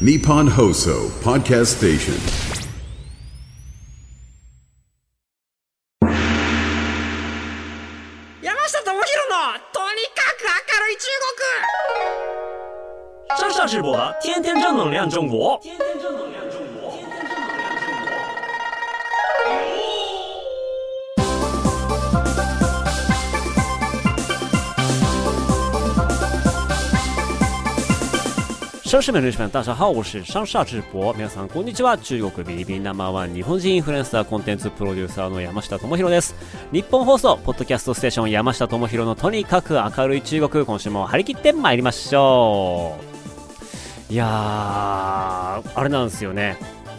Nippon Hoso Podcast Station. 山下智博のとにかく明るい中国上上直播的天天正能量中国，天天正能量绅士们、女士们，大家好，我是上下直播。皆さん、こんにちは。中国ビリビリナンバーワン日本人インフルエンサーコンテンツプロデューサーの山下智博です。日本放送、ポッドキャストステーション山下智博のとにかく明るい中国、今週も張り切って参りましょう。いやー、あれなんですよね。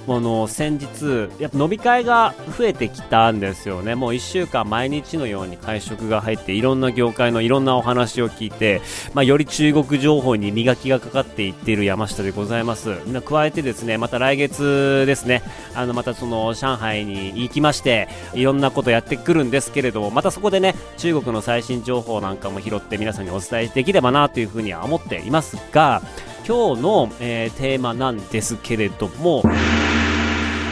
あの先日、やっぱ飲み会が増えてきたんですよね、もう1週間毎日のように会食が入って、いろんな業界のいろんなお話を聞いて、まあ、より中国情報に磨きがかかっていっている山下でございます。加えてですね、また来月ですね、あのまたその上海に行きまして、いろんなことやってくるんですけれども、またそこでね、中国の最新情報なんかも拾って皆さんにお伝えできればなというふうには思っていますが、今日の、えーテーマなんですけれども、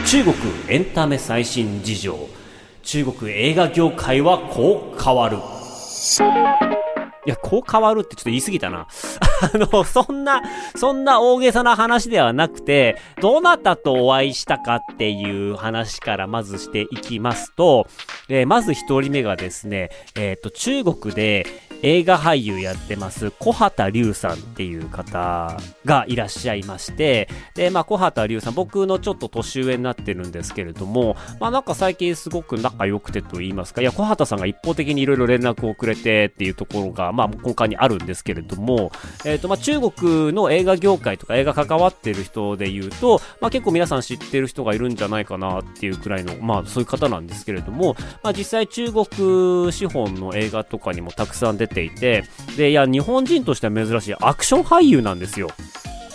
中国エンタメ最新事情中国映画業界はこう変わるいや、こう変わるってちょっと言い過ぎたな。あの、そんな、そんな大げさな話ではなくて、どなたとお会いしたかっていう話からまずしていきますと、えーまず一人目がですね、えっ、と、中国で映画俳優やってます、小畑龍さんっていう方がいらっしゃいまして、で、まあ、小畑龍さん、僕のちょっと年上になってるんですけれども、まあ、なんか最近すごく仲良くてと言いますか、いや、小畑さんが一方的にいろいろ連絡をくれてっていうところが、まあ、根幹にあるんですけれども、えっ、と、まあ、中国の映画業界とか映画関わってる人で言うと、まあ、結構皆さん知ってる人がいるんじゃないかなっていうくらいの、まあ、そういう方なんですけれども、まあ、実際中国資本の映画とかにもたくさん出てていて、で、いや、日本人としては珍しいアクション俳優なんですよ。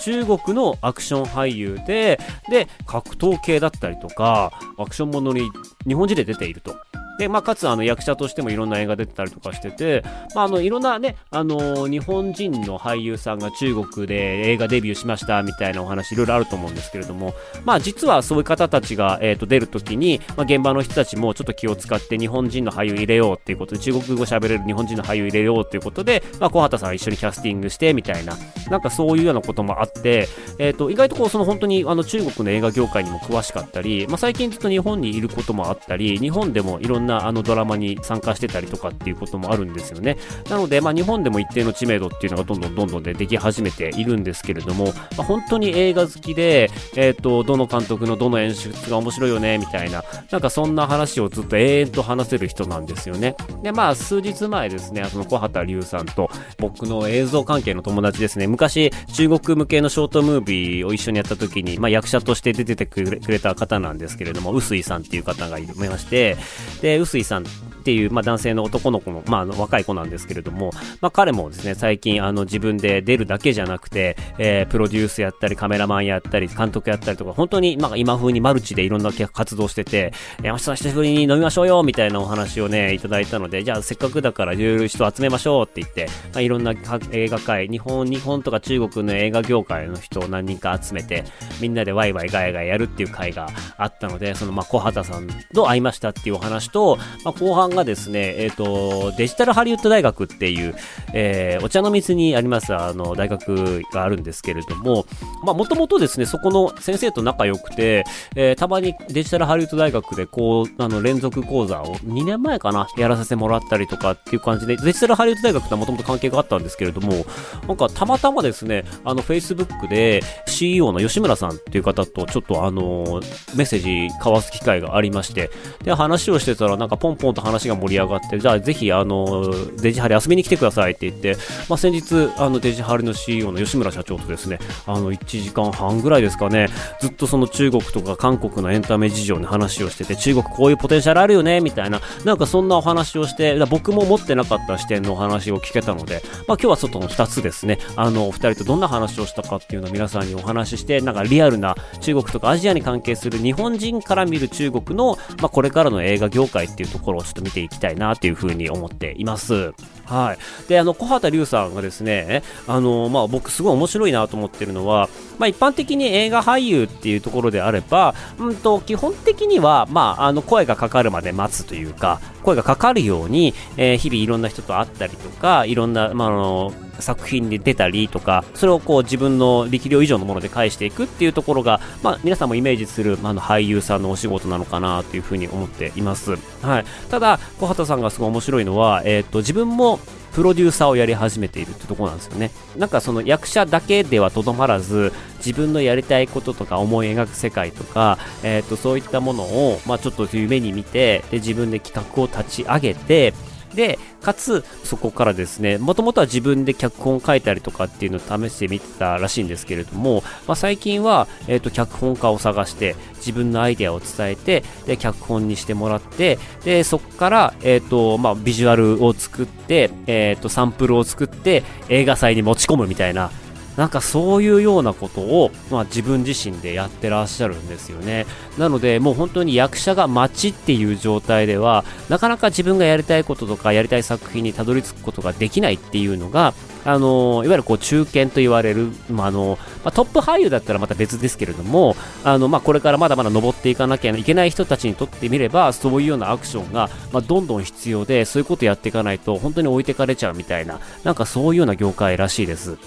中国のアクション俳優で、で、格闘系だったりとか、アクションものに日本人で出ていると。で、まあ、かつ、あの、役者としてもいろんな映画出てたりとかしてて、まあ、あの、いろんなね、あの、日本人の俳優さんが中国で映画デビューしましたみたいなお話いろいろあると思うんですけれども、まあ、実はそういう方たちが、えっ、と、出るときに、まあ、現場の人たちもちょっと気を使って日本人の俳優入れようっていうことで、中国語喋れる日本人の俳優入れようっていうことで、まあ、小畑さん一緒にキャスティングしてみたいな、なんかそういうようなこともあって、えっ、と、意外とこう、その本当にあの中国の映画業界にも詳しかったり、まあ、最近ずっと日本にいることもあったり、日本でもいろんなあのドラマに参加してたりとかっていうこともあるんですよね。なので、まあ、日本でも一定の知名度っていうのがどんどんどんどんででき始めているんですけれども、まあ、本当に映画好きで、えっ、と、どの監督のどの演出が面白いよね、みたいな、なんかそんな話をずっと永遠と話せる人なんですよね。で、まあ、数日前ですね、その小畑龍さんと僕の映像関係の友達ですね、昔、中国向けのショートムービーを一緒にやった時に、まあ、役者として出ててくれくれた方なんですけれども、臼井さんっていう方がいまして、で、臼井さんっていう、まあ、男性の男の子の、まあ、あの若い子なんですけれども、まあ、彼もですね、最近、あの、自分で出るだけじゃなくて、えープロデュースやったり、カメラマンやったり、監督やったりとか、本当に、まあ、今風にマルチでいろんな活動してて、山下さん久しぶりに飲みましょうよ、みたいなお話をね、いただいたので、じゃあ、せっかくだから、いろいろ人集めましょうって言って、まあ、いろんな映画界、日本、日本とか中国の映画業界の人を何人か集めて、みんなでワイワイガヤガヤやるっていう会があったので、その、まあ、小畑さんと会いましたっていうお話と、とまあ、後半がですね、えっ、と、デジタルハリウッド大学っていう、えーお茶の水にあります、あの、大学があるんですけれども、まあ、もともとですね、そこの先生と仲良くて、えーたまにデジタルハリウッド大学で、こう、あの、連続講座を2年前かな、やらさせてもらったりとかっていう感じで、デジタルハリウッド大学とはもともと関係があったんですけれども、なんか、たまたまですね、あの、Facebook で CEO の吉村さんっていう方と、ちょっとあの、メッセージ交わす機会がありまして、で、話をしてたら、なんかポンポンと話が盛り上がって、じゃあぜひ、あの、デジハリ遊びに来てくださいって言って、まあ、先日、あの、デジハリの CEO の吉村社長とですね、あの、1時間半ぐらいですかね、ずっとその中国とか韓国のエンタメ事情に話をしてて、中国こういうポテンシャルあるよね、みたいな、なんかそんなお話をして、僕も持ってなかった視点のお話を聞けたので、まあ、今日はちょっとの2つですね、あの、お二人とどんな話をしたかっていうのを皆さんにお話しして、なんかリアルな中国とかアジアに関係する日本人から見る中国の、まあ、これからの映画業界っていうところをちょっと見ていきたいなというふうに思っています。はい。で、あの、小畑隆さんがですね、あの、まあ、僕すごい面白いなと思ってるのは、まあ、一般的に映画俳優っていうところであれば、うんと、基本的には、まあ、あの、声がかかるまで待つというか、声がかかるように、えー、日々いろんな人と会ったりとか、いろんな、まあ、あの、作品に出たりとか、それをこう自分の力量以上のもので返していくっていうところが、まあ、皆さんもイメージする、まあ、の俳優さんのお仕事なのかなというふうに思っています。はい。ただ、小畑さんがすごい面白いのは、えっ、と、自分もプロデューサーをやり始めているってところなんですよね。なんかその役者だけではとどまらず、自分のやりたいこととか思い描く世界とか、えっ、ー、と、そういったものを、まあちょっと夢に見て、で、自分で企画を立ち上げて、で、かつ、そこからですね、もともとは自分で脚本書いたりとかっていうのを試してみてたらしいんですけれども、まあ、最近は、えっ、ー、と、脚本家を探して、自分のアイデアを伝えて、で、脚本にしてもらって、で、そこから、えっ、ー、と、まあ、ビジュアルを作って、えっ、ー、と、サンプルを作って、映画祭に持ち込むみたいな、なんかそういうようなことを、まあ、自分自身でやってらっしゃるんですよね。なので、もう本当に役者が待ちっていう状態では、なかなか自分がやりたいこととか、やりたい作品にたどり着くことができないっていうのが、あのいわゆるこう中堅と言われる、まああのまあ、トップ俳優だったらまた別ですけれども、あのまあ、これからまだまだ登っていかなきゃいけない人たちにとってみれば、そういうようなアクションが、まあ、どんどん必要で、そういうことやっていかないと、本当に置いてかれちゃうみたいな、なんかそういうような業界らしいです。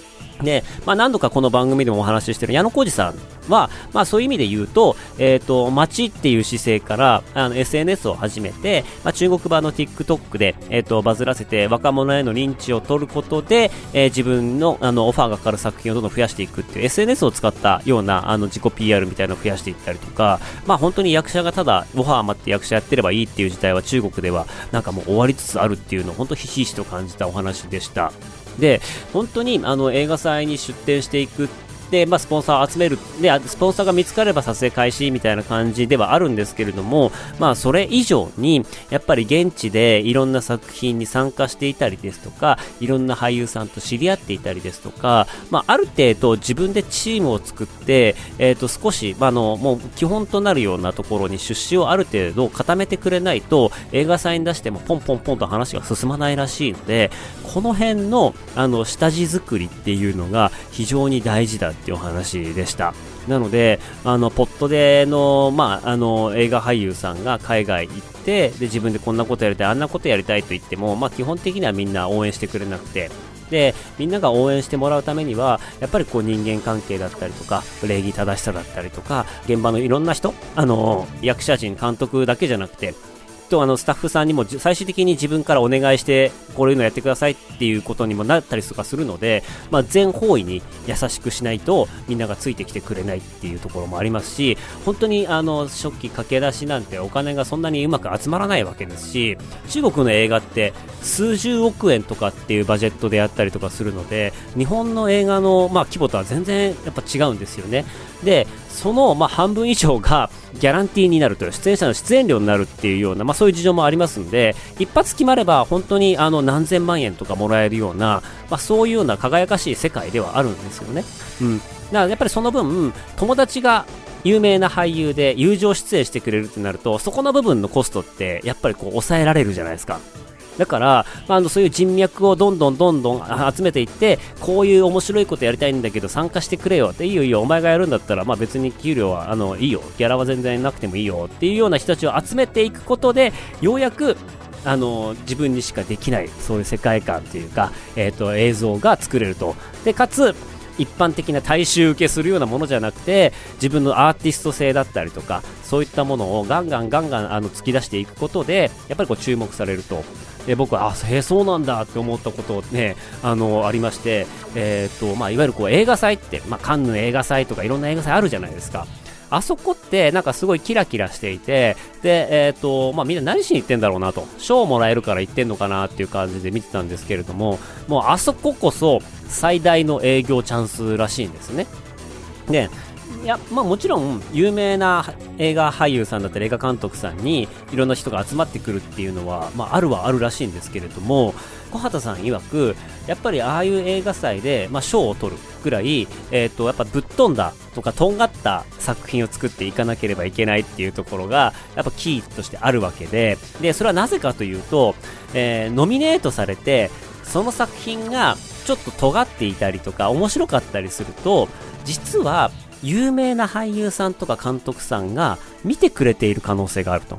で、まあ、何度かこの番組でもお話ししてる矢野浩二さんは、まあ、そういう意味で言うと、えっ、ー、と、街っていう姿勢から、あの、SNS を始めて、まあ、中国版の TikTok で、えっ、ー、と、バズらせて、若者への認知を取ることで、えー、自分の、あの、オファーがかかる作品をどんどん増やしていくっていう、SNS を使ったような、あの、自己 PR みたいなのを増やしていったりとか、まあ、本当に役者がただ、オファー待って役者やってればいいっていう時代は中国では、なんかもう終わりつつあるっていうのを、本当ひしひしと感じたお話でした。で、本当にあの映画祭に出展していくで、まあ、スポンサーを集めるで、スポンサーが見つかれば撮影開始みたいな感じではあるんですけれども、まあ、それ以上に、やっぱり現地でいろんな作品に参加していたりですとか、いろんな俳優さんと知り合っていたりですとか、まあ、ある程度自分でチームを作って、えっ、ー、と、少し、まあ、の、もう基本となるようなところに出資をある程度固めてくれないと、映画祭に出してもポンポンポンと話が進まないらしいので、この辺の、あの、下地作りっていうのが非常に大事だっていうお話でした。なので、あの、ポットでの、まあ、あの、映画俳優さんが海外行って、で、自分でこんなことやりたい、あんなことやりたいと言っても、まあ、基本的にはみんな応援してくれなくて、で、みんなが応援してもらうためには、やっぱりこう人間関係だったりとか、礼儀正しさだったりとか、現場のいろんな人、あの、役者陣、監督だけじゃなくて、とあのスタッフさんにも最終的に自分からお願いしてこういうのやってくださいっていうことにもなったりとかするので、まあ、全方位に優しくしないとみんながついてきてくれないっていうところもありますし本当にあの初期駆け出しなんてお金がそんなにうまく集まらないわけですし中国の映画って数十億円とかっていうバジェットでやったりとかするので日本の映画の、まあ、規模とは全然やっぱ違うんですよね。でその、まあ、半分以上がギャランティーになるという出演者の出演料になるっていうような、まあ、そういう事情もありますんで一発決まれば本当にあの何千万円とかもらえるような、まあ、そういうような輝かしい世界ではあるんですよね。うん、だからやっぱりその分友達が有名な俳優で友情出演してくれるってなるとそこの部分のコストってやっぱりこう抑えられるじゃないですか。だから、あ、のそういう人脈をどんどんどんどん集めていって、こういう面白いことやりたいんだけど参加してくれよって、いいよいいよ、お前がやるんだったら、まあ、別に給料はあのいいよ、ギャラは全然なくてもいいよっていうような人たちを集めていくことで、ようやくあの自分にしかできないそういう世界観というか、えーと、映像が作れると。でかつ一般的な大衆受けするようなものじゃなくて自分のアーティスト性だったりとかそういったものをガンガンガンガンあの突き出していくことでやっぱりこう注目されると。で僕はあへえそうなんだって思ったことねあのありまして、えーとまあ、いわゆるこう映画祭って、まあ、カンヌ映画祭とかいろんな映画祭あるじゃないですかあそこってなんかすごいキラキラしていて、で、えっ、ー、と、まあみんな何しに行ってんだろうなと、賞をもらえるから行ってんのかなっていう感じで見てたんですけれども、もうあそここそ最大の営業チャンスらしいんですね。で、いや、まあもちろん、有名な映画俳優さんだったり映画監督さんに、いろんな人が集まってくるっていうのは、まああるはあるらしいんですけれども、小畑さん曰く、やっぱりああいう映画祭で、まあ賞を取るぐらい、えっ、と、やっぱぶっ飛んだとか、とんがった作品を作っていかなければいけないっていうところが、やっぱキーとしてあるわけで、で、それはなぜかというと、えー、ノミネートされて、その作品がちょっと尖っていたりとか、面白かったりすると、実は有名な俳優さんとか監督さんが見てくれている可能性があると。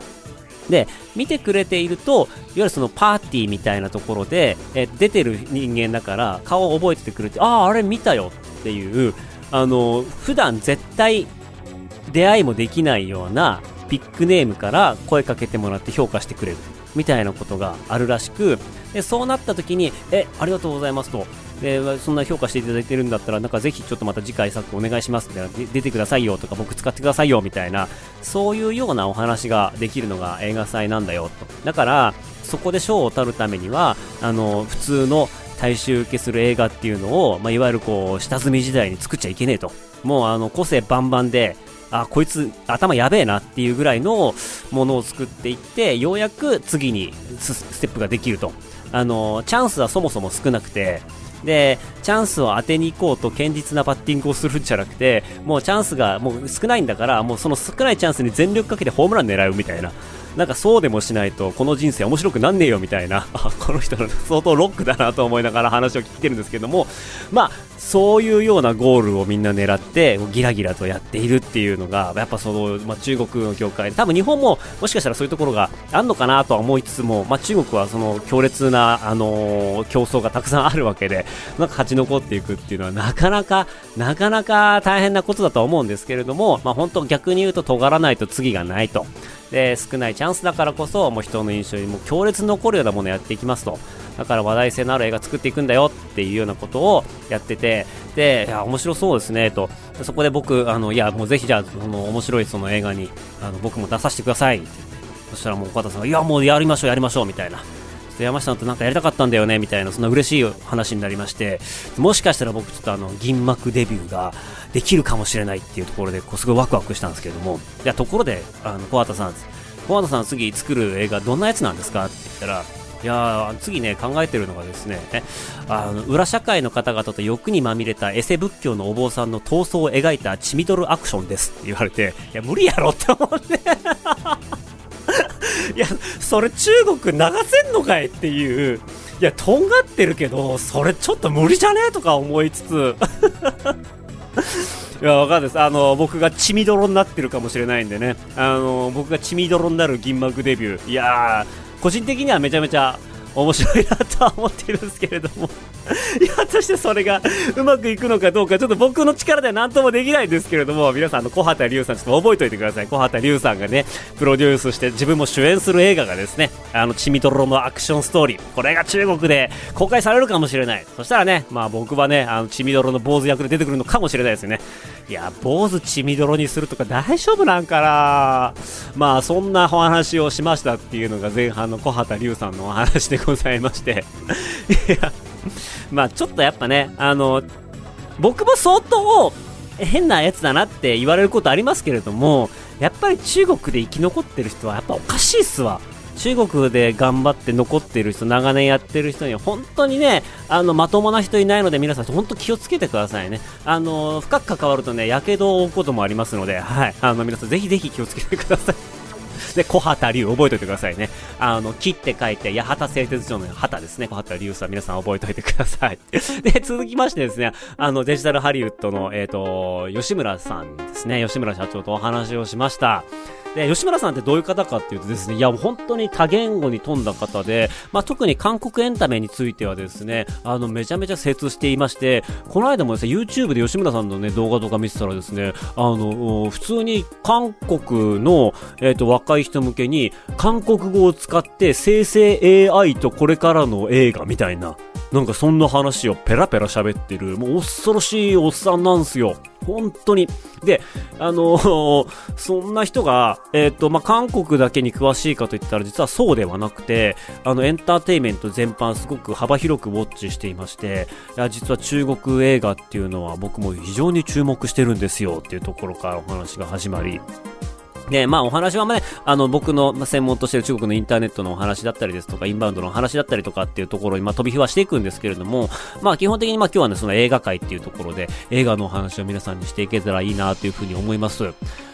で、見てくれていると、いわゆるそのパーティーみたいなところで、え出てる人間だから顔を覚えててくれて、ああ、あれ見たよっていう、あの、普段絶対出会いもできないようなビッグネームから声かけてもらって評価してくれるみたいなことがあるらしく、でそうなった時に、え、ありがとうございますと、でそんな評価していただいてるんだったらなんかぜひちょっとまた次回作お願いしますみたいな出てくださいよとか僕使ってくださいよみたいなそういうようなお話ができるのが映画祭なんだよと。だからそこで賞を取るためにはあの普通の大衆受けする映画っていうのを、まあ、いわゆるこう下積み時代に作っちゃいけねえと。もうあの個性バンバンであこいつ頭やべえなっていうぐらいのものを作っていってようやく次にステップができるとあのチャンスはそもそも少なくてで、チャンスを当てに行こうと堅実なバッティングをするんじゃなくて、もうチャンスがもう少ないんだから、もうその少ないチャンスに全力かけてホームラン狙うみたいな。なんかそうでもしないとこの人生面白くなんねえよみたいな、この人の 相当ロックだなと思いながら話を聞いてるんですけども、まあ、そういうようなゴールをみんな狙ってギラギラとやっているっていうのがやっぱその、まあ、中国の業界多分日本ももしかしたらそういうところがあるのかなとは思いつつも、まあ、中国はその強烈な、あのー、競争がたくさんあるわけでなんか勝ち残っていくっていうのはなかなかなかなか大変なことだと思うんですけれども、まあ、本当逆に言うと尖らないと次がないと。で少ないチャンスだからこそもう人の印象にも強烈に残るようなものをやっていきますと。だから話題性のある映画作っていくんだよっていうようなことをやっててでいや面白そうですねと。そこで僕あのいやもうぜひじゃあその面白いその映画にあの僕も出させてくださいそしたらもう岡田さんがいやもうやりましょうやりましょうみたいな。山下さんとなんかやりたかったんだよねみたいなそんな嬉しい話になりましてもしかしたら僕ちょっとあの銀幕デビューができるかもしれないっていうところでこうすごいワクワクしたんですけどもいやところであの小畑さん小畑さん次作る映画どんなやつなんですかって言ったらいや次ね、考えてるのがですね、あの、裏社会の方々と欲にまみれたエセ仏教のお坊さんの闘争を描いた血みどるアクションですって言われて、いや、無理やろって思って。いや、それ中国流せんのかいっていう。いや、とんがってるけど、それちょっと無理じゃねえとか思いつつ。いや、わかんないです。あの、僕が血みどろになってるかもしれないんでね。あの、僕が血みどろになる銀幕デビュー。いやー、個人的にはめちゃめちゃ面白いなとは思ってるんですけれども いや、果たしてそれがうまくいくのかどうか、ちょっと僕の力では何ともできないんですけれども、皆さん、の、小畑龍さん、ちょっと覚えておいてください。小畑龍さんがね、プロデュースして自分も主演する映画がですね、あの、チミトロのアクションストーリー、これが中国で公開されるかもしれない。そしたらね、まあ僕はね、あの、チミドロの坊主役で出てくるのかもしれないですよね。いや、坊主血みどろにするとか大丈夫なんかなまあ、そんなお話をしましたっていうのが前半の小畑龍さんのお話でございましていや、まあ、ちょっとやっぱね、あの、僕も相当変なやつだなって言われることありますけれども、やっぱり中国で生き残ってる人はやっぱおかしいっすわ。中国で頑張って残ってる人、長年やってる人には本当にね、あの、まともな人いないので皆さん本当気をつけてくださいね。あの、深く関わるとね、やけどを負うこともありますので、はい。あの、皆さんぜひぜひ気をつけてください。で、小畑龍、覚えておいてくださいね。あの、木って書いて、八幡製鉄所の旗ですね。小畑龍さん、皆さん覚えておいてください。で、続きましてですね、あの、デジタルハリウッドの、えっ、ー、と、吉村さんですね。吉村社長とお話をしました。で、吉村さんってどういう方かっていうとですね、いや、本当に多言語に富んだ方で、まあ、特に韓国エンタメについてはですね、あの、めちゃめちゃ精通していまして、この間もですね、YouTube で吉村さんのね、動画とか見てたらですね、あの、普通に韓国の、えっ、ー、と、若い人向けに、韓国語を使って生成 AI とこれからの映画みたいな、なんかそんな話をペラペラ喋ってる、もう恐ろしいおっさんなんすよ。本当に。で、あのー、そんな人が、えっ、ー、と、まあ、韓国だけに詳しいかといったら実はそうではなくて、あの、エンターテイメント全般すごく幅広くウォッチしていまして、いや、実は中国映画っていうのは僕も非常に注目してるんですよっていうところからお話が始まり、で、まあお話はね、あの僕の専門としてる中国のインターネットのお話だったりですとか、インバウンドのお話だったりとかっていうところに、まあ飛び火はしていくんですけれども、まあ基本的にまあ今日はね、その映画界っていうところで、映画のお話を皆さんにしていけたらいいなというふうに思います。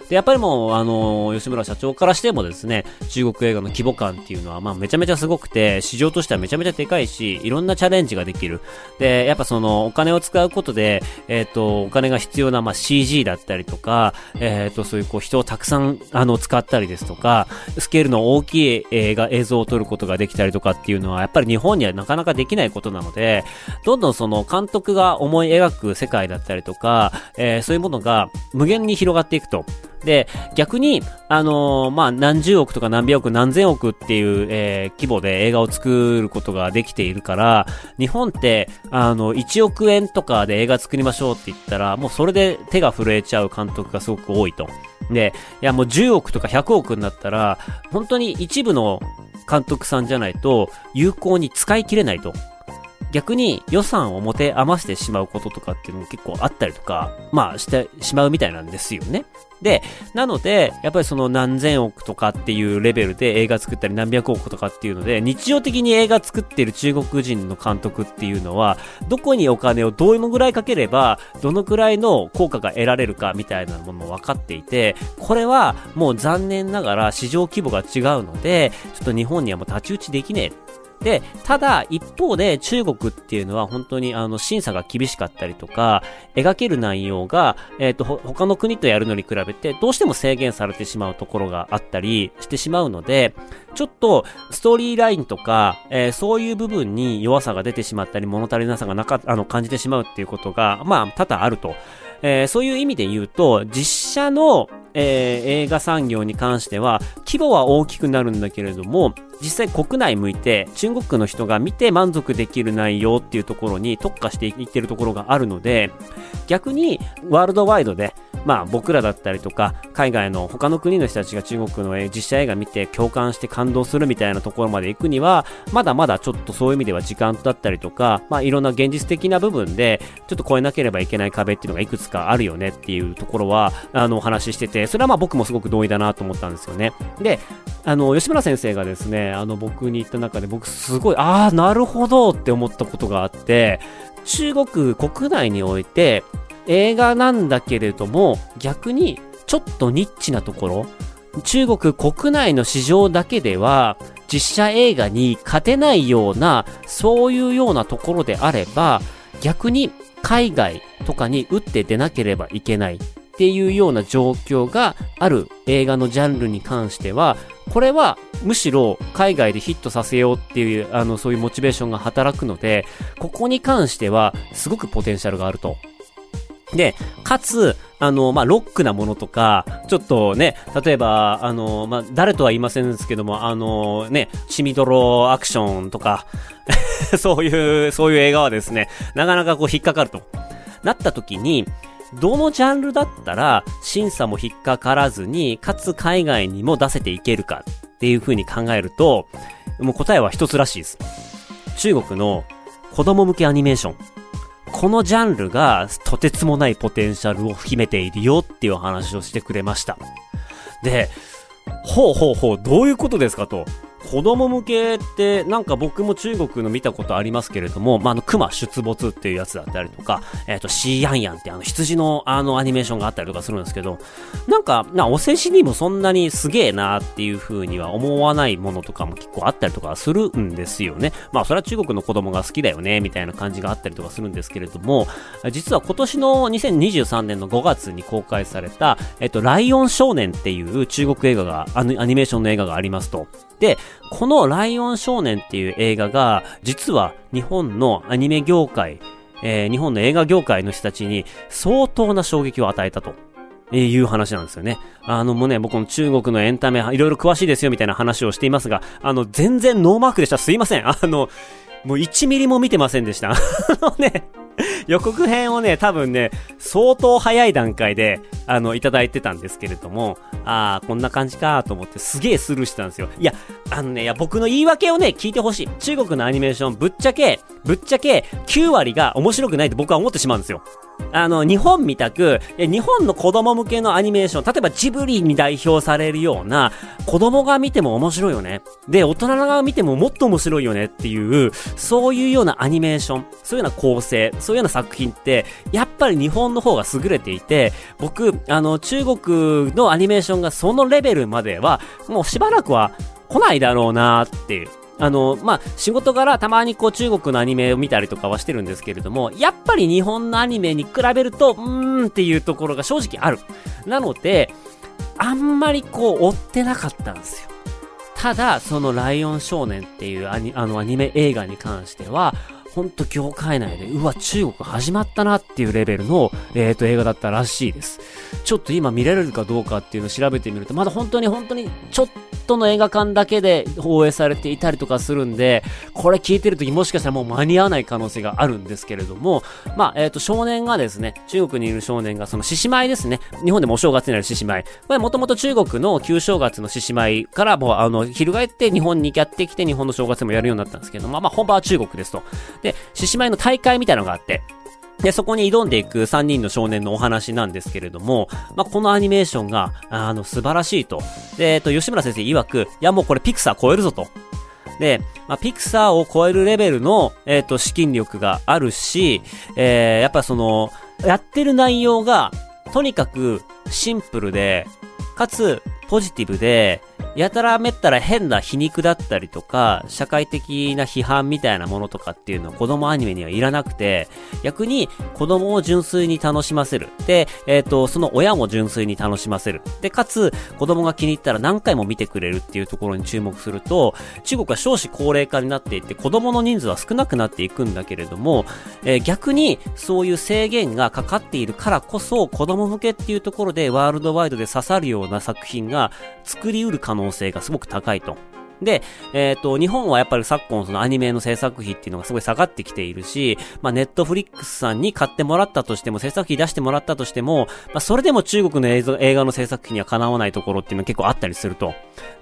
で、やっぱりもう、あの、吉村社長からしてもですね、中国映画の規模感っていうのは、まあ、めちゃめちゃすごくて、市場としてはめちゃめちゃでかいし、いろんなチャレンジができる。で、やっぱその、お金を使うことで、えっ、ー、と、お金が必要な、まあ、CG だったりとか、えっ、ー、と、そういう、こう、人をたくさん、あの、使ったりですとか、スケールの大きい映画、映像を撮ることができたりとかっていうのは、やっぱり日本にはなかなかできないことなので、どんどんその、監督が思い描く世界だったりとか、えー、そういうものが無限に広がっていくと。で、逆に、あのー、まあ、何十億とか何百億、何千億っていう、えー、規模で映画を作ることができているから、日本って、あの、1億円とかで映画作りましょうって言ったら、もうそれで手が震えちゃう監督がすごく多いと。で、いやもう10億とか100億になったら、本当に一部の監督さんじゃないと、有効に使い切れないと。逆に予算を持て余してしまうこととかっていうのも結構あったりとか、まあしてしまうみたいなんですよね。で、なので、やっぱりその何千億とかっていうレベルで映画作ったり何百億とかっていうので、日常的に映画作ってる中国人の監督っていうのは、どこにお金をどのぐらいかければ、どのくらいの効果が得られるかみたいなものも分かっていて、これはもう残念ながら市場規模が違うので、ちょっと日本にはもう太刀打ちできねえ。で、ただ、一方で中国っていうのは本当にあの、審査が厳しかったりとか、描ける内容が、えっ、ー、と、他の国とやるのに比べて、どうしても制限されてしまうところがあったりしてしまうので、ちょっと、ストーリーラインとか、えー、そういう部分に弱さが出てしまったり、物足りなさがなか、あの、感じてしまうっていうことが、まあ、多々あると。えー、そういう意味で言うと、実写の、えー、映画産業に関しては、規模は大きくなるんだけれども、実際国内向いて中国の人が見て満足できる内容っていうところに特化していってるところがあるので、逆にワールドワイドでまあ僕らだったりとか、海外の他の国の人たちが中国の実写映画見て共感して感動するみたいなところまで行くには、まだまだちょっとそういう意味では時間だったりとか、まあいろんな現実的な部分で、ちょっと超えなければいけない壁っていうのがいくつかあるよねっていうところは、あの、お話ししてて、それはまあ僕もすごく同意だなと思ったんですよね。で、あの、吉村先生がですね、あの、僕に言った中で僕すごい、ああ、なるほどって思ったことがあって、中国国内において、映画なんだけれども、逆にちょっとニッチなところ、中国国内の市場だけでは、実写映画に勝てないような、そういうようなところであれば、逆に海外とかに打って出なければいけない。っていうような状況がある映画のジャンルに関しては、これはむしろ海外でヒットさせようっていう、あの、そういうモチベーションが働くので、ここに関してはすごくポテンシャルがあると。で、かつ、あの、まあ、ロックなものとか、ちょっとね、例えば、あの、まあ、誰とは言いませんですけども、あの、ね、血みどろアクションとか そういう、そういう映画はですね、なかなかこう引っかかると。なった時に、どのジャンルだったら審査も引っかからずに、かつ海外にも出せていけるかっていう風に考えると、もう答えは一つらしいです。中国の子供向けアニメーション。このジャンルがとてつもないポテンシャルを秘めているよっていう話をしてくれました。で、ほうほうほう、どういうことですかと。子供向けって、なんか僕も中国の見たことありますけれども、まあ、あの、熊出没っていうやつだったりとか、えっ、ー、と、シーヤンヤンってあの、羊のあの、アニメーションがあったりとかするんですけど、なんか、な、お世辞にもそんなにすげえなっていう風には思わないものとかも結構あったりとかするんですよね。まあ、それは中国の子供が好きだよね、みたいな感じがあったりとかするんですけれども、実は今年の2023年の5月に公開された、えっと、ライオン少年っていう中国映画が、アニメーションの映画がありますと。で、このライオン少年っていう映画が、実は日本のアニメ業界、えー、日本の映画業界の人たちに相当な衝撃を与えたと。えいう話なんですよね。あのもうね、僕の中国のエンタメ、いろいろ詳しいですよみたいな話をしていますが、あの、全然ノーマークでした。すいません。あの、もう1ミリも見てませんでした。あのね、予告編をね、多分ね、相当早い段階で、あの、いただいてたんですけれども、ああ、こんな感じかと思ってすげえスルーしてたんですよ。いや、あのね、いや、僕の言い訳をね、聞いてほしい。中国のアニメーション、ぶっちゃけ、ぶっちゃけ、9割が面白くないって僕は思ってしまうんですよ。あの、日本みたく、日本の子供向けのアニメーション、例えばジブリに代表されるような、子供が見ても面白いよね。で、大人が見てももっと面白いよねっていう、そういうようなアニメーション、そういうような構成、そういうような作品って、やっぱり日本の方が優れていて、僕、あの、中国のアニメーションがそのレベルまでは、もうしばらくは来ないだろうなっていう。あの、まあ、仕事柄たまにこう中国のアニメを見たりとかはしてるんですけれども、やっぱり日本のアニメに比べると、うーんっていうところが正直ある。なので、あんまりこう追ってなかったんですよ。ただ、そのライオン少年っていうアニあのアニメ映画に関しては、ほんと業界内で、うわ、中国始まったなっていうレベルの、えっ、ー、と、映画だったらしいです。ちょっと今見られるかどうかっていうのを調べてみると、まだ本当に本当にちょっとの映画館だけで放映されていたりとかするんで、これ聞いてる時もしかしたらもう間に合わない可能性があるんですけれども、まあ、えっ、ー、と、少年がですね、中国にいる少年がその獅子舞ですね、日本でもお正月になる獅子舞。これもともと中国の旧正月の獅子舞からもうあの、翻って日本にやってきて日本の正月もやるようになったんですけども、まあ、本場は中国ですと。で、獅子舞の大会みたいなのがあって、で、そこに挑んでいく3人の少年のお話なんですけれども、まあ、このアニメーションが、あの、素晴らしいと。で、えっと、吉村先生曰く、いや、もうこれピクサー超えるぞと。で、まあ、ピクサーを超えるレベルの、えっ、と、資金力があるし、えー、やっぱその、やってる内容が、とにかくシンプルで、かつ、ポジティブで、やたらめったら変な皮肉だったりとか、社会的な批判みたいなものとかっていうのは子供アニメにはいらなくて、逆に子供を純粋に楽しませる。で、えっ、ー、と、その親も純粋に楽しませる。で、かつ、子供が気に入ったら何回も見てくれるっていうところに注目すると、中国は少子高齢化になっていって、子供の人数は少なくなっていくんだけれども、えー、逆にそういう制限がかかっているからこそ、子供向けっていうところでワールドワイドで刺さるような作品が作り得る可能能性がすごく高いと。で、えっ、ー、と、日本はやっぱり昨今そのアニメの制作費っていうのがすごい下がってきているし、まあ、ネットフリックスさんに買ってもらったとしても、制作費出してもらったとしても、まあ、それでも中国の映像映画の制作費にはかなわないところっていうのは結構あったりすると。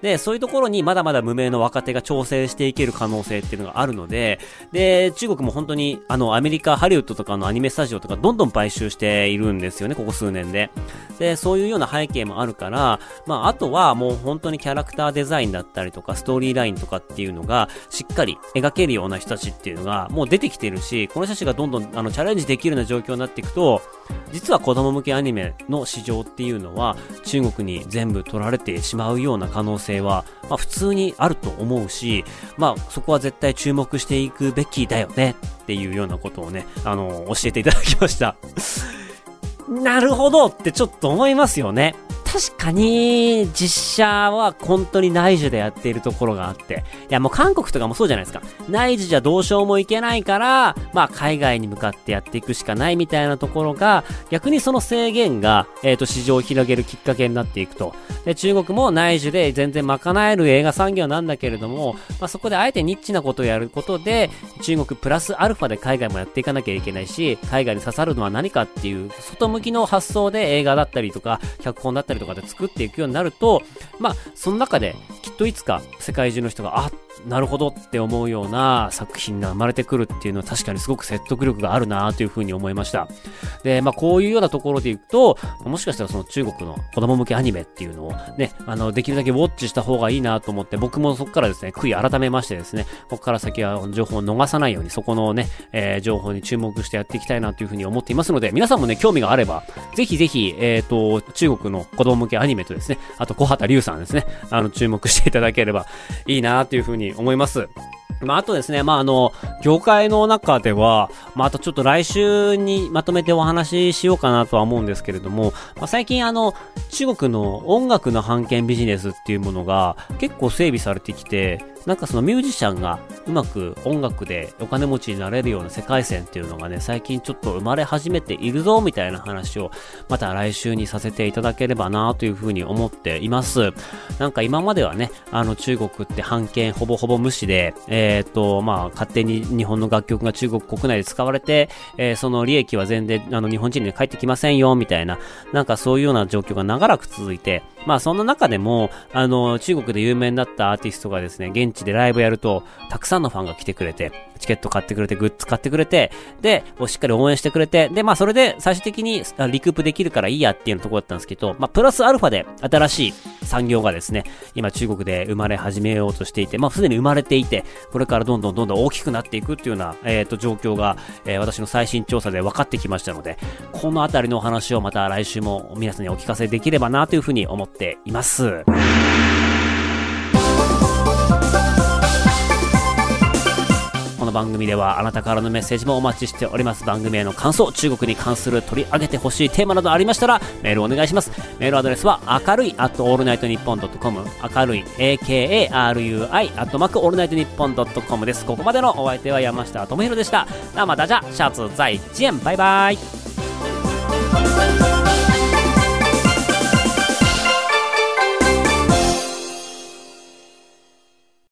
で、そういうところにまだまだ無名の若手が調整していける可能性っていうのがあるので、で、中国も本当に、あの、アメリカ、ハリウッドとかのアニメスタジオとかどんどん買収しているんですよね、ここ数年で。で、そういうような背景もあるから、まあ、あとはもう本当にキャラクターデザインだったりとか、トーリーラインとかっていうのが、しっかり描けるような人たちっていうのが、もう出てきてるし、この人たちがどんどん、あの、チャレンジできるような状況になっていくと、実は子供向けアニメの市場っていうのは、中国に全部取られてしまうような可能性は、まあ普通にあると思うし、まあそこは絶対注目していくべきだよねっていうようなことをね、あの、教えていただきました。なるほどってちょっと思いますよね。確かに、実写は本当に内需でやっているところがあって。いや、もう韓国とかもそうじゃないですか。内需じゃどうしようもいけないから、まあ海外に向かってやっていくしかないみたいなところが、逆にその制限が、えっ、ー、と、市場を広げるきっかけになっていくと。で、中国も内需で全然賄える映画産業なんだけれども、まあそこであえてニッチなことをやることで、中国プラスアルファで海外もやっていかなきゃいけないし、海外に刺さるのは何かっていう、外向きの発想で映画だったりとか、脚本だったりとかで作っていくようになると、まあ、その中できっといつか世界中の人が、あっ、なるほどって思うような作品が生まれてくるっていうのは確かにすごく説得力があるなというふうに思いました。で、まあこういうようなところでいくと、もしかしたらその中国の子供向けアニメっていうのをね、あの、できるだけウォッチした方がいいなと思って、僕もそこからですね、悔い改めましてですね、ここから先は情報を逃さないように、そこのね、えー、情報に注目してやっていきたいなというふうに思っていますので、皆さんもね、興味があれば、ぜひぜひ、えっ、ー、と、中国の子供向けアニメとですね、あと小畑龍さんですね、あの、注目していただければいいなというふうに思います。まあ、あとですね、まあ、あの、業界の中では、まあ、あとちょっと来週にまとめてお話ししようかなとは思うんですけれども、まあ、最近あの、中国の音楽の版権ビジネスっていうものが結構整備されてきて、なんかそのミュージシャンがうまく音楽でお金持ちになれるような世界線っていうのがね、最近ちょっと生まれ始めているぞ、みたいな話を、また来週にさせていただければなというふうに思っています。なんか今まではね、あの中国って版権ほぼほぼ無視で、えっ、ー、と、まあ、勝手に日本の楽曲が中国国内で使われて、えー、その利益は全然、あの、日本人に返ってきませんよ、みたいな、なんかそういうような状況が長らく続いて、まあそんな中でも、あの、中国で有名になったアーティストがですね、現地でライブやると、たくさんのファンが来てくれて、チケット買ってくれて、グッズ買ってくれて、で、しっかり応援してくれて、で、まあそれで最終的にリクープできるからいいやっていうところだったんですけど、まあプラスアルファで新しい産業がですね、今中国で生まれ始めようとしていて、まあすでに生まれていて、これからどんどんどんどん大きくなっていくっていうような、えっ、ー、と状況が、えー、私の最新調査で分かってきましたので、このあたりのお話をまた来週も皆さんにお聞かせできればなというふうに思ってています。この番組ではあなたからのメッセージもお待ちしております。番組への感想、中国に関する取り上げてほしいテーマなどありましたらメールお願いします。メールアドレスは明るい at allnightnippon.com 明るい akarui アットマークオールナイトニッポン .com です。ここまでのお相手は山下智博でした。那またじゃ、シャツ在見バイバイ